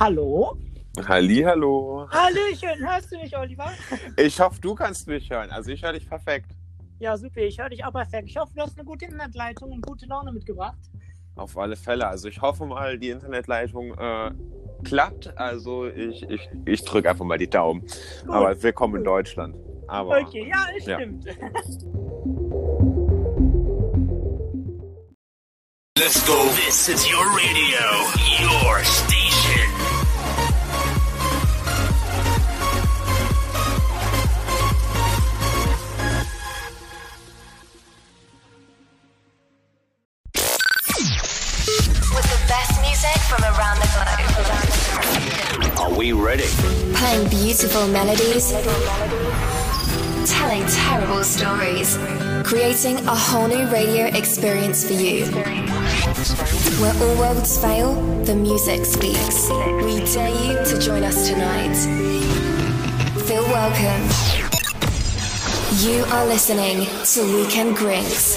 Hallo? Halli, hallo. Hallöchen, hörst du mich, Oliver? Ich hoffe, du kannst mich hören. Also ich höre dich perfekt. Ja, super, ich höre dich auch perfekt. Ich hoffe, du hast eine gute Internetleitung und gute Laune mitgebracht. Auf alle Fälle. Also ich hoffe mal, die Internetleitung äh, klappt. Also ich, ich, ich drücke einfach mal die Daumen. Gut. Aber willkommen in Deutschland. Aber Okay, ja, es Ja. stimmt. Let's go. This is your radio, your station. From around the globe. Are we ready? Playing beautiful melodies. Telling terrible stories. Creating a whole new radio experience for you. Where all worlds fail, the music speaks. We dare you to join us tonight. Feel welcome. You are listening to Weekend Grinks.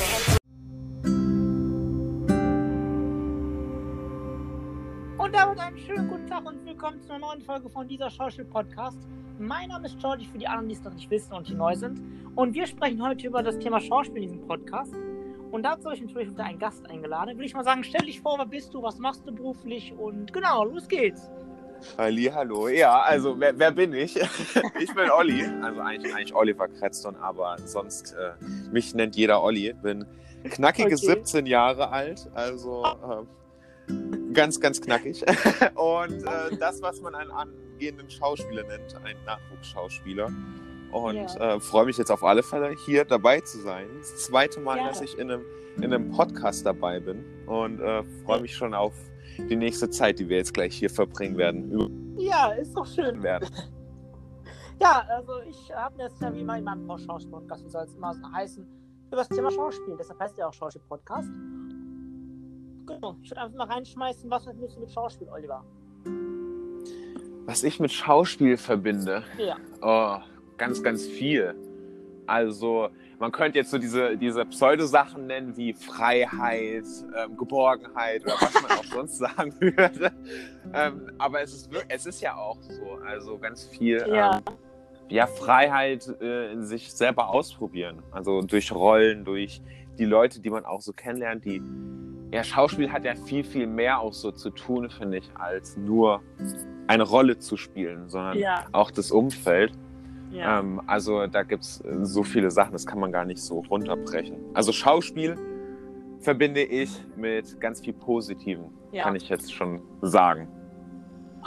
Tag und willkommen zu einer neuen Folge von dieser Schauspiel-Podcast. Mein Name ist Georgie für die anderen, die es noch nicht wissen und hier neu sind. Und wir sprechen heute über das Thema Schauspiel in diesem Podcast. Und dazu habe ich natürlich wieder einen Gast eingeladen. Will ich mal sagen, stell dich vor, wer bist du, was machst du beruflich und genau, los geht's. Halli, hallo. Ja, also wer, wer bin ich? ich bin Olli. Also eigentlich, eigentlich Oliver Kretzton, aber sonst äh, mich nennt jeder Olli. Bin knackige Okay. 17 Jahre alt. Also äh, ganz, ganz knackig. Und äh, das, was man einen angehenden Schauspieler nennt, einen Nachwuchsschauspieler. Und Ja. äh, freue mich jetzt auf alle Fälle, hier dabei zu sein. Das zweite Mal, Ja. dass ich in einem, in einem Podcast dabei bin. Und äh, freue mich schon auf die nächste Zeit, die wir jetzt gleich hier verbringen werden. Ja, ist doch schön. werden. Ja, also ich habe mir jetzt ja wie immer in meinem Schauspiel-Podcast, wie soll es immer so heißen, über das Thema Schauspiel. Deshalb heißt ja auch Schauspiel-Podcast. Genau, ich würde einfach mal reinschmeißen, was verbindest du mit Schauspiel, Oliver? Was ich mit Schauspiel verbinde, Ja. oh, ganz, ganz viel. Also, man könnte jetzt so diese, diese Pseudo-Sachen nennen wie Freiheit, ähm, Geborgenheit oder was man auch sonst sagen würde. Ähm, aber es ist, es ist ja auch so. Also ganz viel Ja. ähm, ja, Freiheit äh, in sich selber ausprobieren. Also durch Rollen, durch die Leute, die man auch so kennenlernt, die ja, Schauspiel hat ja viel, viel mehr auch so zu tun, finde ich, als nur eine Rolle zu spielen, sondern Ja. auch das Umfeld. Ja. Ähm, also da gibt es so viele Sachen, das kann man gar nicht so runterbrechen. Also Schauspiel verbinde ich mit ganz viel Positiven, Ja. kann ich jetzt schon sagen.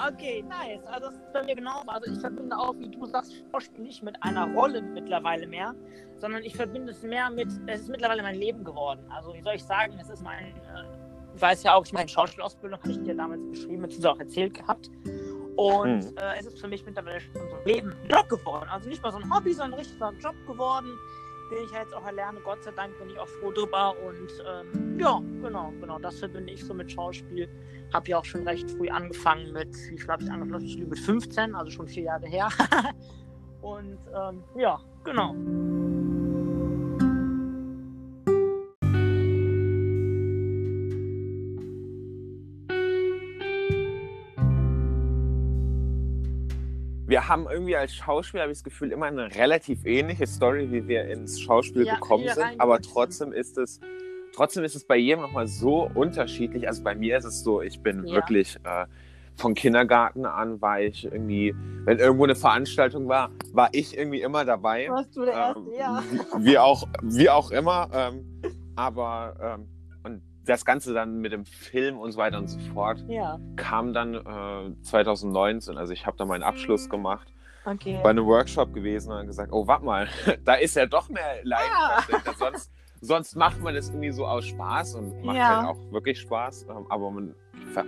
Okay, nice. Also das ist bei mir genauso. Also ich verbinde auch, wie du sagst, Schauspiel nicht mit einer Rolle mittlerweile mehr, sondern ich verbinde es mehr mit, es ist mittlerweile mein Leben geworden. Also wie soll ich sagen, es ist mein, äh, ich weiß ja auch, ich meine Schauspielausbildung habe ich dir damals beschrieben, beziehungsweise auch erzählt gehabt. Und Hm. äh, es ist für mich mittlerweile schon so ein Leben, ein Job geworden. Also nicht mal so ein Hobby, sondern richtig so ein Job geworden, den ich jetzt auch erlerne. Gott sei Dank bin ich auch froh drüber. Und ähm, ja, genau, genau, das verbinde ich so mit Schauspiel habe ja auch schon recht früh angefangen mit, wie viel habe ich angefangen? Mit 15, also schon vier Jahre her. Und ähm, ja, genau. Wir haben irgendwie als Schauspieler, habe ich das Gefühl, immer eine relativ ähnliche Story, wie wir ins Schauspiel Ja, gekommen sind. Aber trotzdem ist es, trotzdem ist es bei jedem nochmal so unterschiedlich. Also bei mir ist es so, ich bin Ja. wirklich äh, von Kindergarten an war ich irgendwie, wenn irgendwo eine Veranstaltung war, war ich irgendwie immer dabei. Warst du der Erste? Ähm, ja. wie, wie auch, wie auch immer. Ähm, aber ähm, das Ganze dann mit dem Film und so weiter und so fort Ja, kam dann äh, 2019. Also ich habe da meinen Abschluss gemacht, okay. bei einem Workshop gewesen und gesagt, oh, warte mal, da ist ja doch mehr Leidenschaft. Ah. Sonst, sonst macht man das irgendwie so aus Spaß und macht Ja. halt auch wirklich Spaß. Ähm, aber man,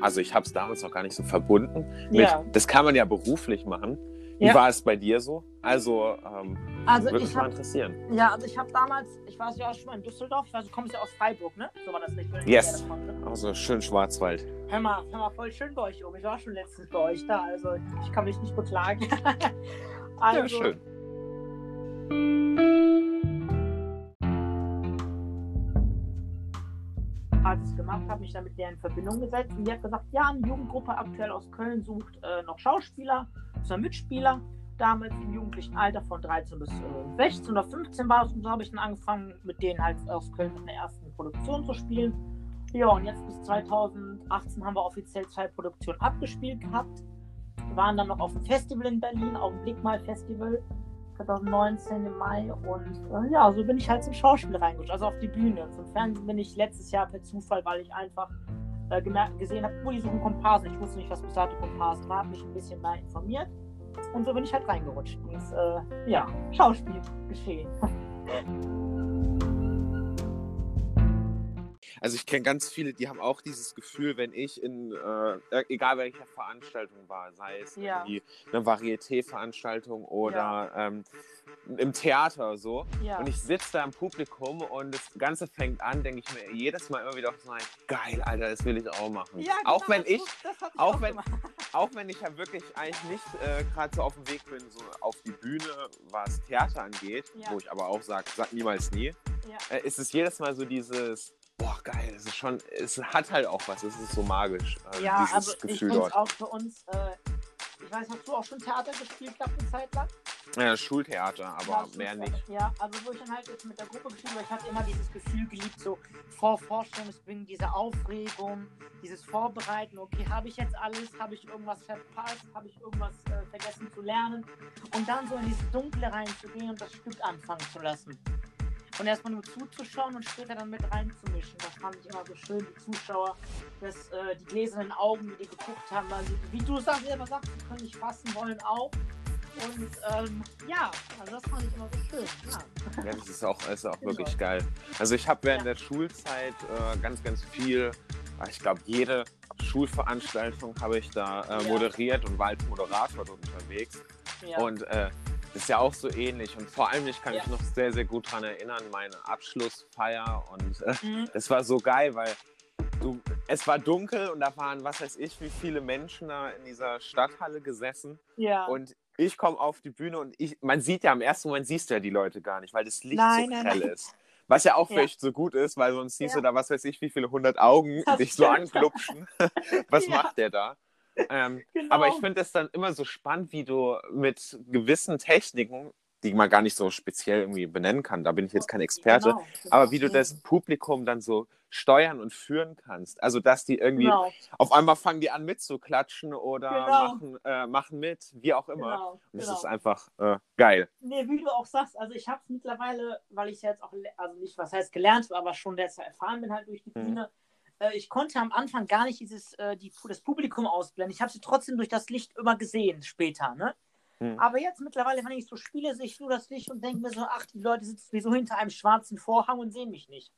also ich habe es damals noch gar nicht so verbunden. Mit, Ja. Das kann man ja beruflich machen. Wie Ja. war es bei dir so? Also, ähm, Also würde ich mich mal habe interessieren. ja, also ich habe damals, ich war ja auch schon mal in Düsseldorf, ich weiß, du kommst ja aus Freiburg, ne? So war das nicht. Yes. erinnere, ne? Also schön Schwarzwald. Hör mal, hör mal, voll schön bei euch oben. Ich war schon letztens bei euch da, also ich kann mich nicht beklagen. also, Ja, schön. Genau. gemacht, habe mich dann mit der in Verbindung gesetzt und die hat gesagt, ja, eine Jugendgruppe aktuell aus Köln sucht äh, noch Schauspieler, also Mitspieler, damals im jugendlichen Alter von 13 bis äh, 16 oder 15 war es und so habe ich dann angefangen, mit denen halt aus Köln in der ersten Produktion zu spielen. Ja, und jetzt bis 2018 haben wir offiziell zwei Produktionen abgespielt gehabt. Wir waren dann noch auf dem Festival in Berlin, auf dem Blickmal-Festival 2019 im Mai. Und äh, ja, so bin ich halt zum Schauspiel reingerutscht, also auf die Bühne. Zum Fernsehen bin ich letztes Jahr per Zufall, weil ich einfach äh, gesehen habe, oh, die suchen Komparsen. Ich wusste nicht, was besagte Komparsen war, habe mich ein bisschen mehr informiert. Und so bin ich halt reingerutscht ins äh, ja, Schauspielgeschehen. Also ich kenne ganz viele, die haben auch dieses Gefühl, wenn ich in, äh, egal welcher Veranstaltung war, sei es Ja. irgendwie eine Varieté-Veranstaltung oder ähm, im Theater so, Ja. und ich sitze da im Publikum und das Ganze fängt an, denke ich mir jedes Mal immer wieder so, geil, Alter, das will ich auch machen. Ja, auch genau, wenn ich, ich auch auch wenn- gemacht. auch wenn ich ja wirklich eigentlich nicht äh, gerade so auf dem Weg bin, so auf die Bühne, was Theater angeht, Ja. wo ich aber auch sage, sag niemals nie, Ja. äh, ist es jedes Mal so dieses, boah, geil, es ist schon, es hat halt auch was, es ist so magisch, äh, Ja, dieses also ich Gefühl finde dort. auch für uns, äh, ich weiß, hast du auch schon Theater gespielt gehabt eine Zeit lang? Ja, Schultheater, aber Ja, mehr Schultheater. nicht. Ja, also wo ich dann halt jetzt mit der Gruppe gespielt habe, ich hatte immer dieses Gefühl geliebt, so vor Vorstellungsbeginn, diese Aufregung, dieses Vorbereiten, okay, habe ich jetzt alles, habe ich irgendwas verpasst, habe ich irgendwas äh, vergessen zu lernen und dann so in dieses Dunkle reinzugehen und das Stück anfangen zu lassen. Und erstmal nur zuzuschauen und später dann mit reinzumischen. Das fand ich immer so schön, die Zuschauer, dass äh, die gläsernen Augen, die die geguckt haben, also, wie du sagst, selber sagst, die können nicht fassen wollen auch. Und ähm, ja, also das fand ich immer so schön. Ja. Ja, das ist auch, ist auch Genau. wirklich geil. Also ich habe während Ja. der Schulzeit äh, ganz, ganz viel, äh, ich glaube, jede Schulveranstaltung habe ich da äh, moderiert und war als Moderator dort unterwegs. Ja. Und äh, ist ja auch so ähnlich. Und vor allem, ich kann Ja. mich noch sehr, sehr gut daran erinnern, meine Abschlussfeier. Und äh, Mhm. es war so geil, weil du, es war dunkel und da waren, was weiß ich, wie viele Menschen da in dieser Stadthalle gesessen. ja. Und ich komme auf die Bühne und ich, man sieht ja im ersten Moment siehst du ja die Leute gar nicht, weil das Licht Nein, so nein, grell nein. ist. Was ja auch Ja. vielleicht so gut ist, weil sonst siehst Ja. du da, was weiß ich, wie viele hundert Augen Das dich so stimmt. anglupschen. was Ja. macht der da? Ähm, genau. aber ich finde es dann immer so spannend, wie du mit gewissen Techniken, die man gar nicht so speziell irgendwie benennen kann, da bin ich jetzt kein Experte, Genau, aber wie du das Publikum dann so steuern und führen kannst. Also, dass die irgendwie Genau, auf einmal fangen die an mitzuklatschen oder Genau. machen, äh, machen mit, wie auch immer. genau, Und das genau. ist einfach äh, geil. Nee, wie du auch sagst, also ich habe es mittlerweile, weil ich jetzt auch, also nicht, was heißt gelernt, aber schon jetzt erfahren bin halt durch die Mhm. Äh, ich konnte am Anfang gar nicht dieses, äh, die, das Publikum ausblenden. Ich habe sie trotzdem durch das Licht immer gesehen später, ne? Mhm. Aber jetzt mittlerweile, wenn ich so spiele, sehe ich nur das Licht und denke mir so, ach, die Leute sitzen wie so hinter einem schwarzen Vorhang und sehen mich nicht.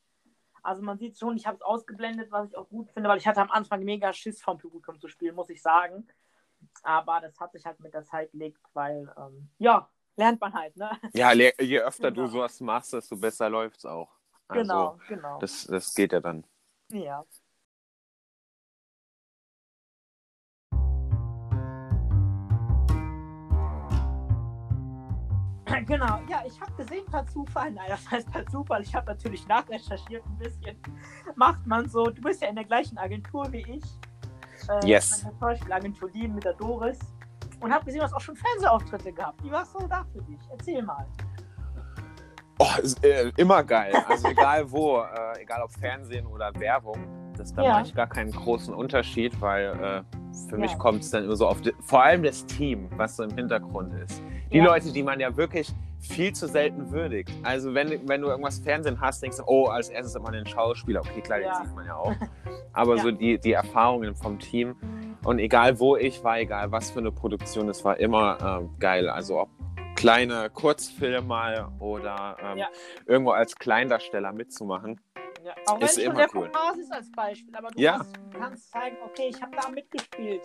Also man sieht schon, ich habe es ausgeblendet, was ich auch gut finde, weil ich hatte am Anfang mega Schiss vom Publikum zu spielen, muss ich sagen. Aber das hat sich halt mit der Zeit gelegt, weil, ähm, ja, lernt man halt, ne? Ja, je öfter Genau. du sowas machst, desto besser läuft's auch. Also, genau, genau. Das, das geht ja dann. Ja. Genau, ja, ich habe gesehen per Zufall, nein, das heißt per Zufall, ich habe natürlich nachrecherchiert ein bisschen. Macht man so, du bist ja in der gleichen Agentur wie ich. Äh, Yes. Zum Beispiel Agentur Lien mit der Doris. Und habe gesehen, du hast auch schon Fernsehauftritte gehabt. Wie war es so da für dich? Erzähl mal. Oh, ist, äh, immer geil. Also egal wo, äh, egal ob Fernsehen oder Werbung, das, da Ja. mache ich gar keinen großen Unterschied, weil äh, für mich Ja. kommt es dann immer so auf, die, vor allem das Team, was so im Hintergrund ist. Die Ja. Leute, die man ja wirklich viel zu selten würdigt. Also wenn, wenn du irgendwas Fernsehen hast, denkst du, oh, als erstes man den Schauspieler. Okay, klar, den sieht man ja auch. Aber so die, die Erfahrungen vom Team und egal wo ich war, egal was für eine Produktion, es war immer ähm, geil. Also ob kleine Kurzfilme oder ähm, Ja. irgendwo als Kleindarsteller mitzumachen. Ja, auch wenn Ist schon immer der cool. Kompas ist als Beispiel, aber du Ja. hast, kannst zeigen, okay, ich habe da mitgespielt.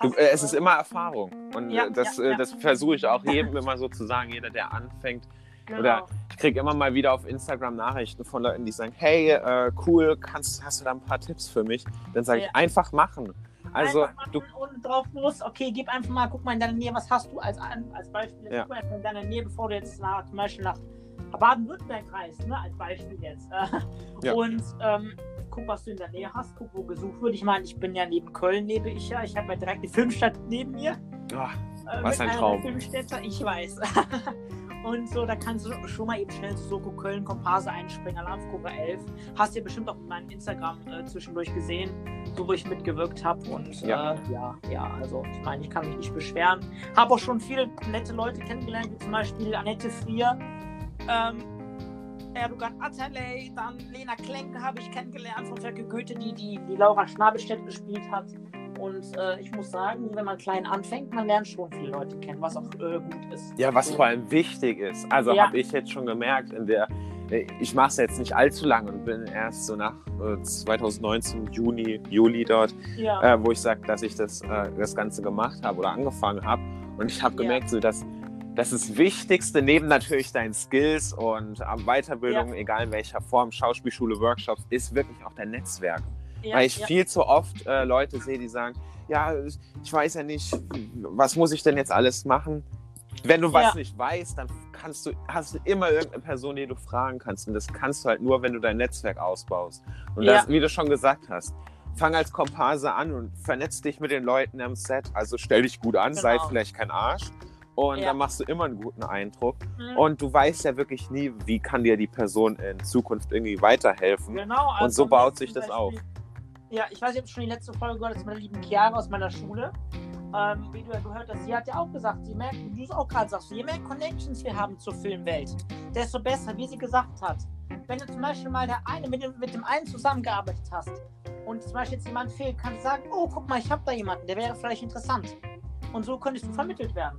Du, äh, es ist immer Erfahrung. Und Ja, äh, das, äh, das versuche ich auch jedem immer so zu sagen, jeder, der anfängt. genau. Oder ich kriege immer mal wieder auf Instagram Nachrichten von Leuten, die sagen, hey, äh, cool, kannst, hast du da ein paar Tipps für mich? Dann sage ich, einfach machen. Also du, ohne drauf los, okay, gib einfach mal, guck mal in deiner Nähe, was hast du als, als Beispiel, jetzt Ja. guck mal in deiner Nähe, bevor du jetzt nach, zum Beispiel nach Baden-Württemberg reist, ne, als Beispiel jetzt. Ja. Und ähm, guck, was du in der Nähe hast, guck, wo gesucht wird. Ich meine, ich bin ja neben Köln, lebe ich ja. Ich habe ja direkt die Filmstadt neben mir. Ah, Äh, Was ein Traum. Ich weiß. Und so, da kannst du schon mal eben schnell zu Soko Köln Komparse einspringen, Alarmgruppe 11. Hast du bestimmt auch auf meinem Instagram äh, zwischendurch gesehen, wo ich mitgewirkt habe. Und Ja. ja. Äh, ja, ja, also ich meine, ich kann mich nicht beschweren. Habe auch schon viele nette Leute kennengelernt, wie zum Beispiel Annette Frier, ähm, Erdogan Atalay, dann Lena Klenke habe ich kennengelernt von Ferke Goethe, die, die die Laura Schnabelstedt gespielt hat. Und äh, ich muss sagen, wenn man klein anfängt, man lernt schon viele Leute kennen, was auch äh, gut ist. Ja, was vor allem wichtig ist. Also Ja. habe ich jetzt schon gemerkt, in der ich mache es jetzt nicht allzu lange und bin erst so nach äh, 2019, Juni, Juli dort, Ja, äh, wo ich sage, dass ich das, äh, das Ganze gemacht habe oder angefangen habe. Und ich habe Ja. gemerkt, so, dass das ist Wichtigste, neben natürlich deinen Skills und äh, Weiterbildung, egal in welcher Form, Schauspielschule, Workshops, ist wirklich auch dein Netzwerk. Ja, Weil ich ja, viel zu oft äh, Leute sehe, die sagen, ja, ich weiß ja nicht, was muss ich denn jetzt alles machen? Wenn du was Ja. nicht weißt, dann kannst du, hast du immer irgendeine Person, die du fragen kannst. Und das kannst du halt nur, wenn du dein Netzwerk ausbaust. Und das, wie du schon gesagt hast, fang als Komparse an und vernetz dich mit den Leuten am Set. Also stell dich gut an, sei Genau. vielleicht kein Arsch. Und Ja. dann machst du immer einen guten Eindruck. Mhm. Und du weißt ja wirklich nie, wie kann dir die Person in Zukunft irgendwie weiterhelfen. Genau, Und so also baut sich das Beispiel- Ja, ich weiß ob du schon die letzte Folge gehört hast, meiner lieben Chiara aus meiner Schule. Ähm, wie du ja gehört hast, sie hat ja auch gesagt, je mehr, wie du es auch gerade sagst, je mehr Connections wir haben zur Filmwelt, desto besser, wie sie gesagt hat. Wenn du zum Beispiel mal der eine mit dem, mit dem einen zusammengearbeitet hast und zum Beispiel jetzt jemand fehlt, kannst du sagen, oh, guck mal, ich habe da jemanden, der wäre vielleicht interessant. Und so könntest du vermittelt werden.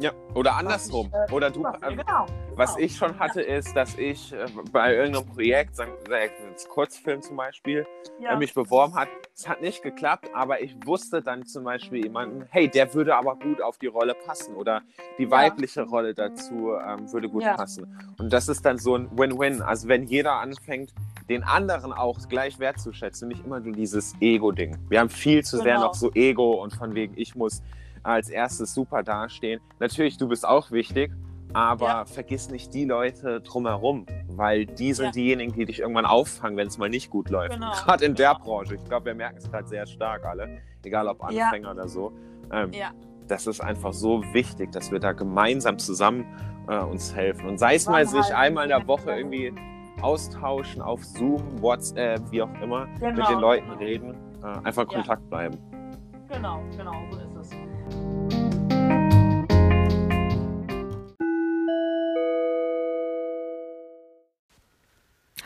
Ja, oder andersrum. ich, äh, oder du, äh, genau. was genau. ich schon hatte, ist, dass ich äh, bei irgendeinem Projekt, sagen wir jetzt Kurzfilm zum Beispiel, Ja. mich beworben hat. Es hat nicht geklappt, aber ich wusste dann zum Beispiel jemanden, hey, der würde aber gut auf die Rolle passen oder die Ja. weibliche Rolle dazu ähm, würde gut passen. Und das ist dann so ein Win-Win. Also wenn jeder anfängt, den anderen auch gleich wertzuschätzen, nicht immer nur dieses Ego-Ding. Wir haben viel zu sehr Genau. noch so Ego und von wegen, ich muss als erstes super dastehen. Natürlich, du bist auch wichtig, aber Ja. vergiss nicht die Leute drumherum, weil die sind Ja. diejenigen, die dich irgendwann auffangen, wenn es mal nicht gut läuft. Genau, Gerade in der genau. Branche. Ich glaube, wir merken es gerade sehr stark alle, egal ob Ja. Anfänger oder so. Ähm, Ja. Das ist einfach so wichtig, dass wir da gemeinsam zusammen äh, uns helfen. Und sei es mal sich einmal in der Woche ja. irgendwie austauschen auf Zoom, WhatsApp, wie auch immer, mit Genau, den Leuten genau. reden, äh, einfach in Ja. Kontakt bleiben. Genau, genau, so ist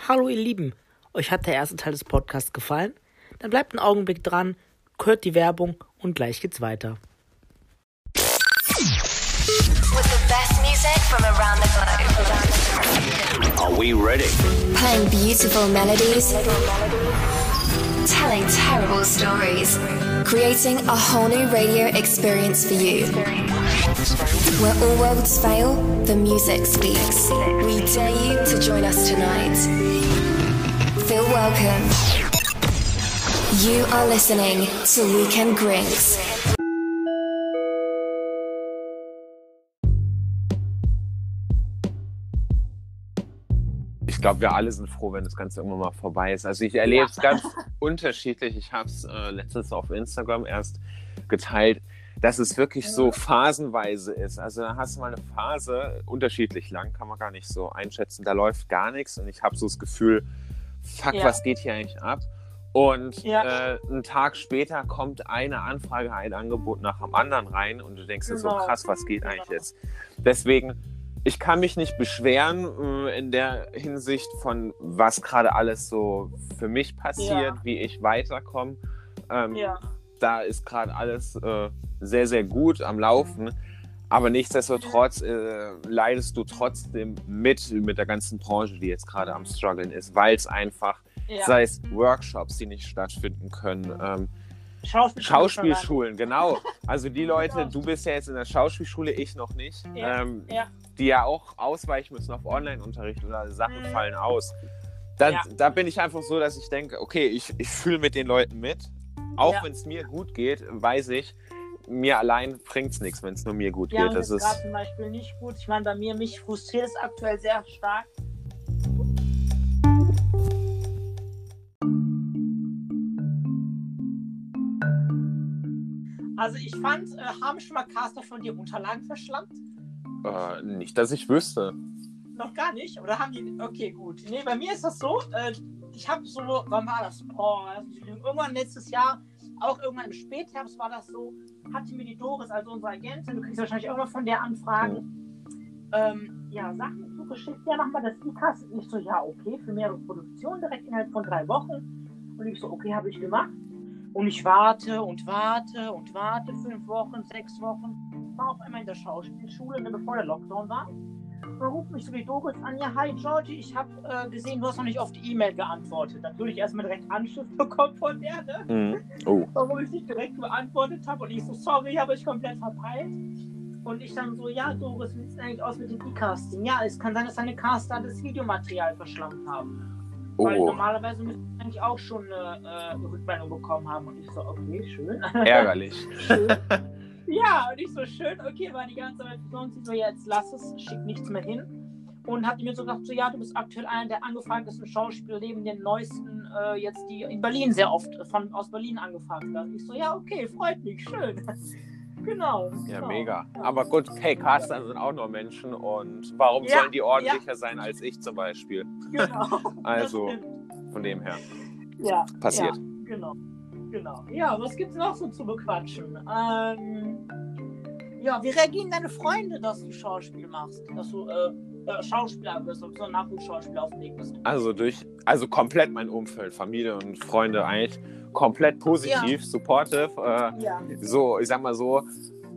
Hallo ihr Lieben, euch hat der erste Teil des Podcasts gefallen? Dann bleibt einen Augenblick dran, hört die Werbung und gleich geht's weiter. With the best music from around the globe. Are we ready? Playing beautiful melodies. Telling terrible stories. Creating a whole new radio experience for you. Where all worlds fail, the music speaks. We dare you to join us tonight. Feel welcome. You are listening to Weekend Grinks. Ich glaube, wir alle sind froh, wenn das Ganze irgendwann mal vorbei ist. Also ich erlebe es ganz unterschiedlich. Ich habe es äh, letztens auf Instagram erst geteilt, dass es wirklich so phasenweise ist. Also da hast du mal eine Phase, unterschiedlich lang, kann man gar nicht so einschätzen. Da läuft gar nichts und ich habe so das Gefühl, fuck, Ja. was geht hier eigentlich ab? Und Ja. äh, einen Tag später kommt eine Anfrage, ein Angebot nach dem anderen rein und du denkst dir so, Genau. krass, was geht Genau. eigentlich jetzt? Deswegen, ich kann mich nicht beschweren äh, in der Hinsicht von, was gerade alles so für mich passiert, Ja. wie ich weiterkomme. Ähm, Ja. Da ist gerade alles äh, sehr, sehr gut am Laufen. Aber nichtsdestotrotz äh, leidest du trotzdem mit mit der ganzen Branche, die jetzt gerade am struggeln ist, weil es einfach, ja. sei es Workshops, die nicht stattfinden können, ähm, Schauspielschulen. Schauspielschulen, genau. Also die Leute, Genau. du bist ja jetzt in der Schauspielschule, ich noch nicht, Ja, ähm, ja. die ja auch ausweichen müssen auf Online-Unterricht oder Sachen Mhm. fallen aus. Da, Ja. da bin ich einfach so, dass ich denke, okay, ich, ich fühle mit den Leuten mit. Auch wenn es mir gut geht, weiß ich, mir allein bringt es nichts, wenn es nur mir gut ja, geht. Das ist gerade zum Beispiel nicht gut. Ich meine, bei mir, mich frustriert es aktuell sehr stark. Also ich fand, äh, haben schon mal Caster von dir Unterlagen verschlammt? Äh, nicht, dass ich wüsste. Noch gar nicht? Oder haben die... Okay, gut. Nee, bei mir ist das so, äh, ich habe so... Wann war das? Oh, irgendwann letztes Jahr, auch irgendwann im Spätherbst war das so, hatte mir die Doris, also unsere Agentin, du kriegst wahrscheinlich irgendwann von der Anfragen, ähm, ja, Sachen zugeschickt, ja, mach mal das E-Cast. Ich so, ja, okay, für mehrere Produktionen direkt innerhalb von drei Wochen. Und ich so, okay, habe ich gemacht. Und ich warte und warte und warte, fünf Wochen, sechs Wochen. War auf einmal in der Schauspielschule, ne, bevor der Lockdown war. Dann ruft mich so die Doris an, ja, hi Georgie, ich habe äh, gesehen, du hast noch nicht auf die E-Mail geantwortet. Natürlich erstmal direkt Anschrift bekommen von der, ne? Mhm. Oh. warum ich nicht direkt beantwortet habe. Und ich so, sorry, habe ich komplett verpeilt. Und ich dann so, ja, Doris, wie sieht es denn eigentlich aus mit dem E-Casting? Ja, es kann sein, dass deine Caster das Videomaterial verschlammt haben. Weil Oh. normalerweise müssten eigentlich auch schon eine äh, Rückmeldung bekommen haben. Und ich so, okay, schön. Ärgerlich. schön. Ja, und ich so, schön, okay, war die ganze Zeit für uns. Ich so, ja, jetzt lass es, schick nichts mehr hin. Und hat mir so gesagt, so, ja, du bist aktuell einer der angefragtesten Schauspieler neben den neuesten, äh, jetzt die in Berlin sehr oft äh, von, aus Berlin angefragt werden. Ich so, ja, okay, freut mich, schön. genau. Ja, genau. mega. Aber gut, hey, Caster sind auch nur Menschen und warum Ja, sollen die ordentlicher sein als ich zum Beispiel? Genau. Also, von dem her. ja, passiert. Ja, genau. Genau. Ja, was gibt's noch so zu bequatschen? Ähm, ja, wie reagieren deine Freunde, dass du Schauspiel machst? Dass du äh, äh, Schauspieler bist und so Nachwuchsschauspieler auf dem Weg bist? Also durch, also komplett mein Umfeld, Familie und Freunde eigentlich komplett positiv, supportive. Äh, Ja. so, ich sag mal so,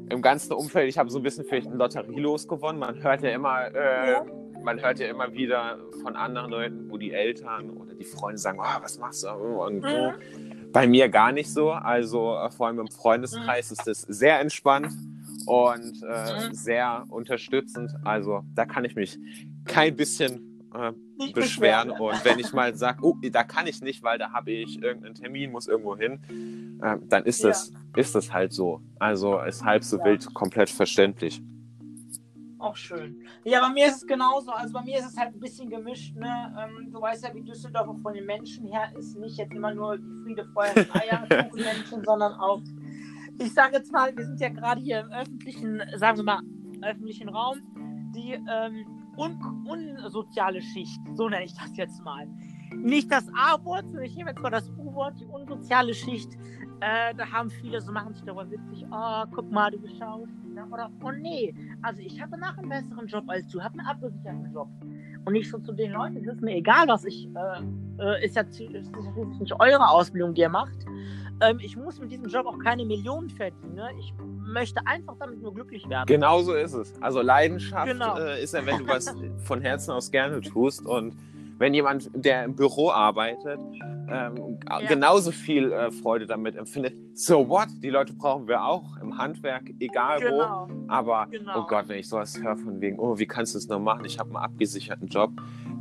im ganzen Umfeld, ich habe so ein bisschen vielleicht ein Lotterielos gewonnen. Man hört ja immer, äh, Ja. man hört ja immer wieder von anderen Leuten, wo die Eltern oder die Freunde sagen, oh, was machst du? Und so. Mhm. Bei mir gar nicht so. Also äh, vor allem im Freundeskreis ist es sehr entspannt und äh, Mhm. sehr unterstützend. Also da kann ich mich kein bisschen äh, beschweren. beschweren. Und wenn ich mal sage, oh, da kann ich nicht, weil da habe ich irgendeinen Termin, muss irgendwo hin, äh, dann ist Ja. das, ist das halt so. Also ist halb so Ja. wild, komplett verständlich. Auch schön. Ja, bei mir ist es genauso. Also bei mir ist es halt ein bisschen gemischt. Ne? Ähm, du weißt ja, wie Düsseldorf von den Menschen her ist. Nicht jetzt immer nur die Friede, Freude und Eierkuchenmenschen, sondern auch, ich sage jetzt mal, wir sind ja gerade hier im öffentlichen, sagen wir mal, öffentlichen Raum, die ähm, un unsoziale Schicht, so nenne ich das jetzt mal. Nicht das A-Wort, sondern ich nehme jetzt mal das U-Wort, die unsoziale Schicht. Äh, da haben viele so, machen sich darüber witzig, oh, guck mal, du bist Schauspieler. Oder, oh nee, also ich habe nach einen besseren Job als du, habe einen abgesicherten Job. Und ich so zu den Leuten, es ist mir egal, was ich, äh, äh, ist ja zu- ist nicht eure Ausbildung, die ihr macht. Ähm, ich muss mit diesem Job auch keine Millionen verdienen. Ne? Ich möchte einfach damit nur glücklich werden. Genau so ist es. Also Leidenschaft Genau. äh, ist ja, wenn du was von Herzen aus gerne tust und wenn jemand, der im Büro arbeitet, ähm, genauso viel äh, Freude damit empfindet, so what? Die Leute brauchen wir auch im Handwerk, egal wo. Genau. Aber, Genau. oh Gott, wenn ich sowas höre von wegen, oh, wie kannst du es noch machen? Ich habe einen abgesicherten Job.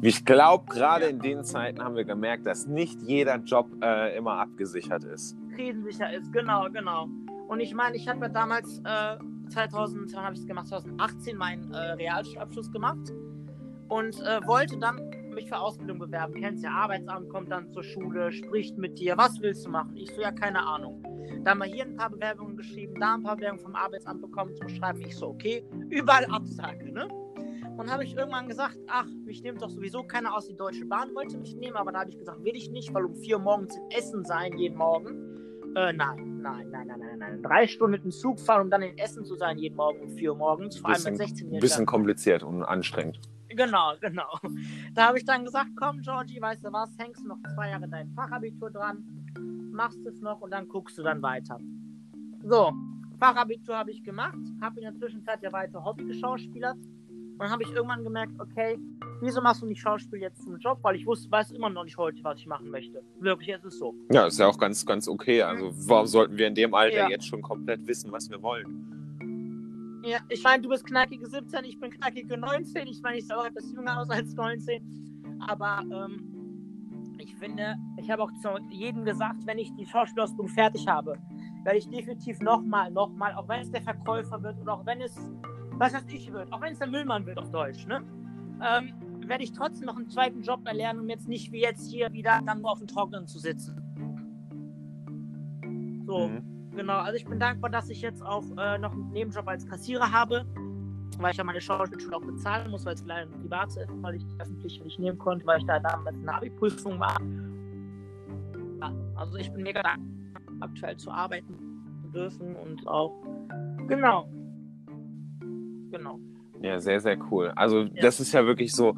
Ich glaube, gerade Ja. in den Zeiten haben wir gemerkt, dass nicht jeder Job äh, immer abgesichert ist. krisensicher ist. Genau, genau. Und ich meine, ich habe ja damals äh, 2000, wann habe ich es gemacht? 2018 meinen äh, Realschulabschluss gemacht und äh, wollte dann mich für Ausbildung bewerben. Kennst ja, Arbeitsamt kommt dann zur Schule, spricht mit dir, was willst du machen? Ich so, ja, keine Ahnung. Dann mal hier ein paar Bewerbungen geschrieben, da ein paar Bewerbungen vom Arbeitsamt bekommen zum Schreiben. Ich so, okay, überall Absage, ne? Und habe ich irgendwann gesagt, ach, mich nimmt doch sowieso keiner aus. Die Deutsche Bahn wollte mich nehmen, aber da habe ich gesagt, will ich nicht, weil um vier Uhr morgens in Essen sein, jeden Morgen. Äh, nein, nein, nein, nein, nein, nein. Drei Stunden mit dem Zug fahren, um dann in Essen zu sein, jeden Morgen um 4 Uhr morgens. Vor allem mit Bisschen, 16 Jahren. bisschen kompliziert und anstrengend. Genau, genau. Da habe ich dann gesagt, komm, Georgie, weißt du was, hängst du noch zwei Jahre dein Fachabitur dran, machst es noch und dann guckst du dann weiter. So, Fachabitur habe ich gemacht, habe in der Zwischenzeit ja weiter Hobby geschauspielert und habe ich irgendwann gemerkt, okay, wieso machst du nicht Schauspiel jetzt zum Job? Weil ich wusste, weiß immer noch nicht heute, was ich machen möchte. Wirklich, es ist so. Ja, ist ja auch ganz, ganz okay. Also warum sollten wir in dem Alter Ja. jetzt schon komplett wissen, was wir wollen? Ja, ich meine, du bist knackige 17, ich bin knackige 19. Ich meine, ich sehe auch etwas jünger aus als 19. Aber ähm, ich finde, ich habe auch zu jedem gesagt, wenn ich die Schauspielausbildung fertig habe, werde ich definitiv nochmal, nochmal, auch wenn es der Verkäufer wird oder auch wenn es, was weiß ich wird, auch wenn es der Müllmann wird auf Deutsch, ne? Ähm, werde ich trotzdem noch einen zweiten Job erlernen, um jetzt nicht wie jetzt hier wieder dann nur auf dem Trockenen zu sitzen. So. Mhm. Genau. Also ich bin dankbar, dass ich jetzt auch äh, noch einen Nebenjob als Kassierer habe, weil ich ja meine Schauspielschule auch bezahlen muss, weil es leider eine private ist, weil ich die öffentliche nicht nehmen konnte, weil ich da damals in der Abi-Prüfung war. Ja, also ich bin mega dankbar, aktuell zu arbeiten zu dürfen und auch, genau. Genau. Ja, sehr, sehr cool. Also das ist ja wirklich so,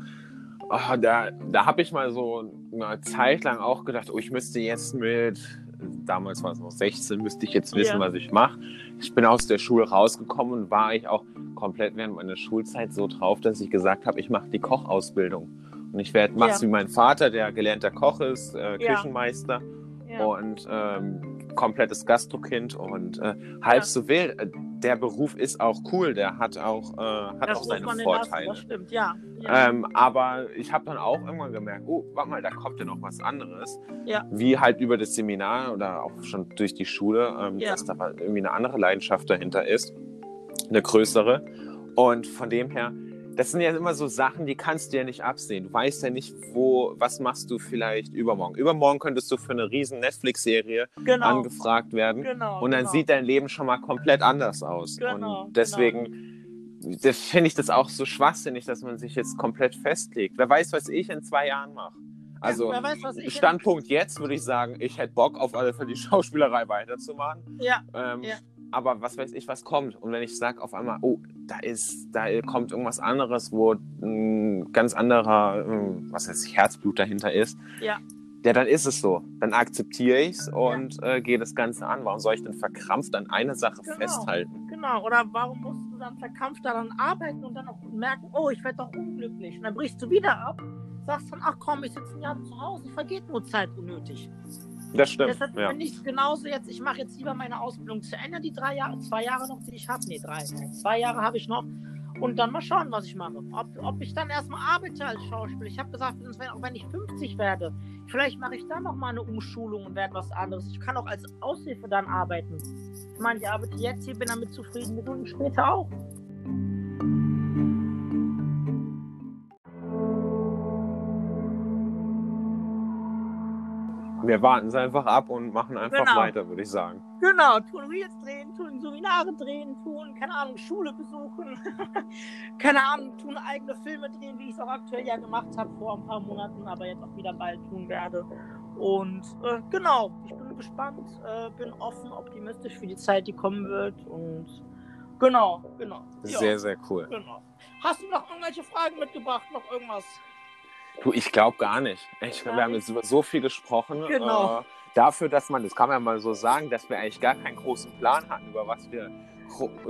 oh, da, da habe ich mal so eine Zeit lang auch gedacht, oh, ich müsste jetzt mit, damals war es noch 16, müsste ich jetzt wissen, Ja. was ich mache. Ich bin aus der Schule rausgekommen und war ich auch komplett während meiner Schulzeit so drauf, dass ich gesagt habe, ich mache die Kochausbildung. Und ich werde, mach's Ja. wie mein Vater, der gelernter Koch ist, äh, Ja. Küchenmeister und ähm, komplettes Gastrokind und äh, halb so wild. Der Beruf ist auch cool, der hat auch, äh, hat das auch seine den lassen, Vorteile. das stimmt, ja. ja. Ähm, aber ich habe dann auch irgendwann gemerkt, oh, warte mal, da kommt ja noch was anderes. Ja. Wie halt über das Seminar oder auch schon durch die Schule, ähm, Ja. dass da mal irgendwie eine andere Leidenschaft dahinter ist, eine größere. Und von dem her, das sind ja immer so Sachen, die kannst du ja nicht absehen. Du weißt ja nicht, wo, was machst du vielleicht übermorgen. Übermorgen könntest du für eine riesen Netflix-Serie genau. angefragt werden. genau. Und dann genau. sieht dein Leben schon mal komplett anders aus. Genau, und deswegen das finde ich das auch so schwachsinnig, dass man sich jetzt komplett festlegt. Wer weiß, was ich in zwei Jahren mache. Also wer weiß, Standpunkt jetzt würde ich sagen, ich hätte Bock auf alle Fälle die Schauspielerei weiterzumachen. Ja, Ähm, Ja. Aber was weiß ich, was kommt. Und wenn ich sage auf einmal, oh, da ist, da kommt irgendwas anderes, wo ein ganz anderer, ähm, was heißt Herzblut dahinter ist, Ja. ja, dann ist es so. Dann akzeptiere ich es und äh, gehe das Ganze an. Warum soll ich denn verkrampft an einer Sache Genau. festhalten? Genau, oder warum musst du dann verkrampft daran arbeiten und dann auch merken, oh, ich werde doch unglücklich. Und dann brichst du wieder ab, sagst dann, ach komm, ich sitze ein Jahr zu Hause, vergeht nur Zeit unnötig. Das stimmt. Deshalb Ja. finde ich es genauso jetzt, ich mache jetzt lieber meine Ausbildung zu Ende, die drei Jahre, zwei Jahre noch, die ich habe. Nee, drei, zwei Jahre habe ich noch. Und dann mal schauen, was ich mache. Ob, ob ich dann erstmal arbeite als Schauspieler. Ich habe gesagt, wenn- auch wenn ich 50 werde, vielleicht mache ich dann noch mal eine Umschulung und werde was anderes. Ich kann auch als Aushilfe dann arbeiten. Ich meine, ich arbeite jetzt hier, bin damit zufrieden, mit und später auch. Wir warten es einfach ab und machen einfach Genau. weiter, würde ich sagen. Genau, tun Reels drehen, tun Seminare drehen, tun, keine Ahnung, Schule besuchen, keine Ahnung, tun eigene Filme drehen, wie ich es auch aktuell ja gemacht habe vor ein paar Monaten, aber jetzt auch wieder bald tun werde. Und äh, genau, ich bin gespannt, äh, bin offen, optimistisch für die Zeit, die kommen wird und genau, genau. Ja, Sehr, sehr cool. genau. Hast du noch irgendwelche Fragen mitgebracht, noch irgendwas? Du, ich glaube gar nicht. Ich, wir haben jetzt über so viel gesprochen. Genau. Äh, dafür, dass man, das kann man ja mal so sagen, dass wir eigentlich gar keinen großen Plan hatten, über was wir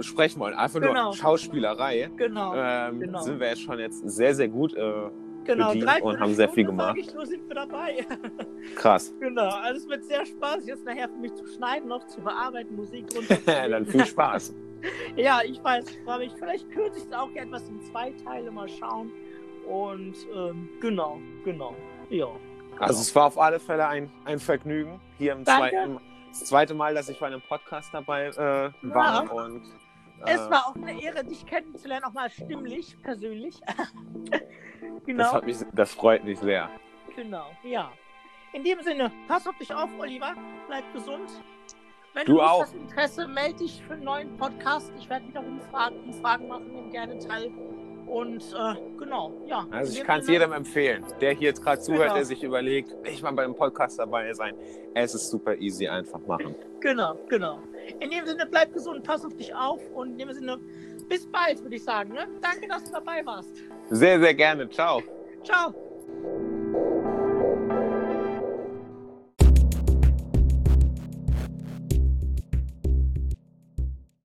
sprechen wollen. Einfach Genau. nur Schauspielerei. Genau, Ähm, genau. Sind wir jetzt schon jetzt sehr, sehr gut. Äh, genau. Drei und haben sehr viel gemacht. Ich, nur sind wir dabei. krass. Genau, also es wird sehr spaßig, jetzt nachher für mich zu schneiden, noch zu bearbeiten, Musik runterzulegen. Dann viel Spaß. ja, ich weiß, ich freue mich. Vielleicht kürze ich es auch etwas in zwei Teile, mal schauen. Und ähm, genau, genau. Ja. Also es war auf alle Fälle ein, ein Vergnügen. Hier im Danke. zweiten, das zweite Mal, dass ich bei einem Podcast dabei äh, war. Und, äh, Es war auch eine Ehre, dich kennenzulernen, auch mal stimmlich, persönlich. das, genau, hat mich, das freut mich sehr. genau, ja. In dem Sinne, pass auf dich auf, Oliver. Bleib gesund. Wenn Du du, auch. hast, Interesse, melde dich für einen neuen Podcast. Ich werde wieder Umfragen, Umfragen machen, nehme gerne teil. Und äh, genau, ja. Also ich kann es jedem empfehlen, der hier jetzt gerade zuhört, Genau. der sich überlegt, ich mal beim Podcast dabei sein. Es ist super easy, einfach machen. Genau, genau. In dem Sinne, bleib gesund, pass auf dich auf und in dem Sinne, bis bald, würde ich sagen. Ne? Danke, dass du dabei warst. Sehr, sehr gerne. Ciao. Ciao.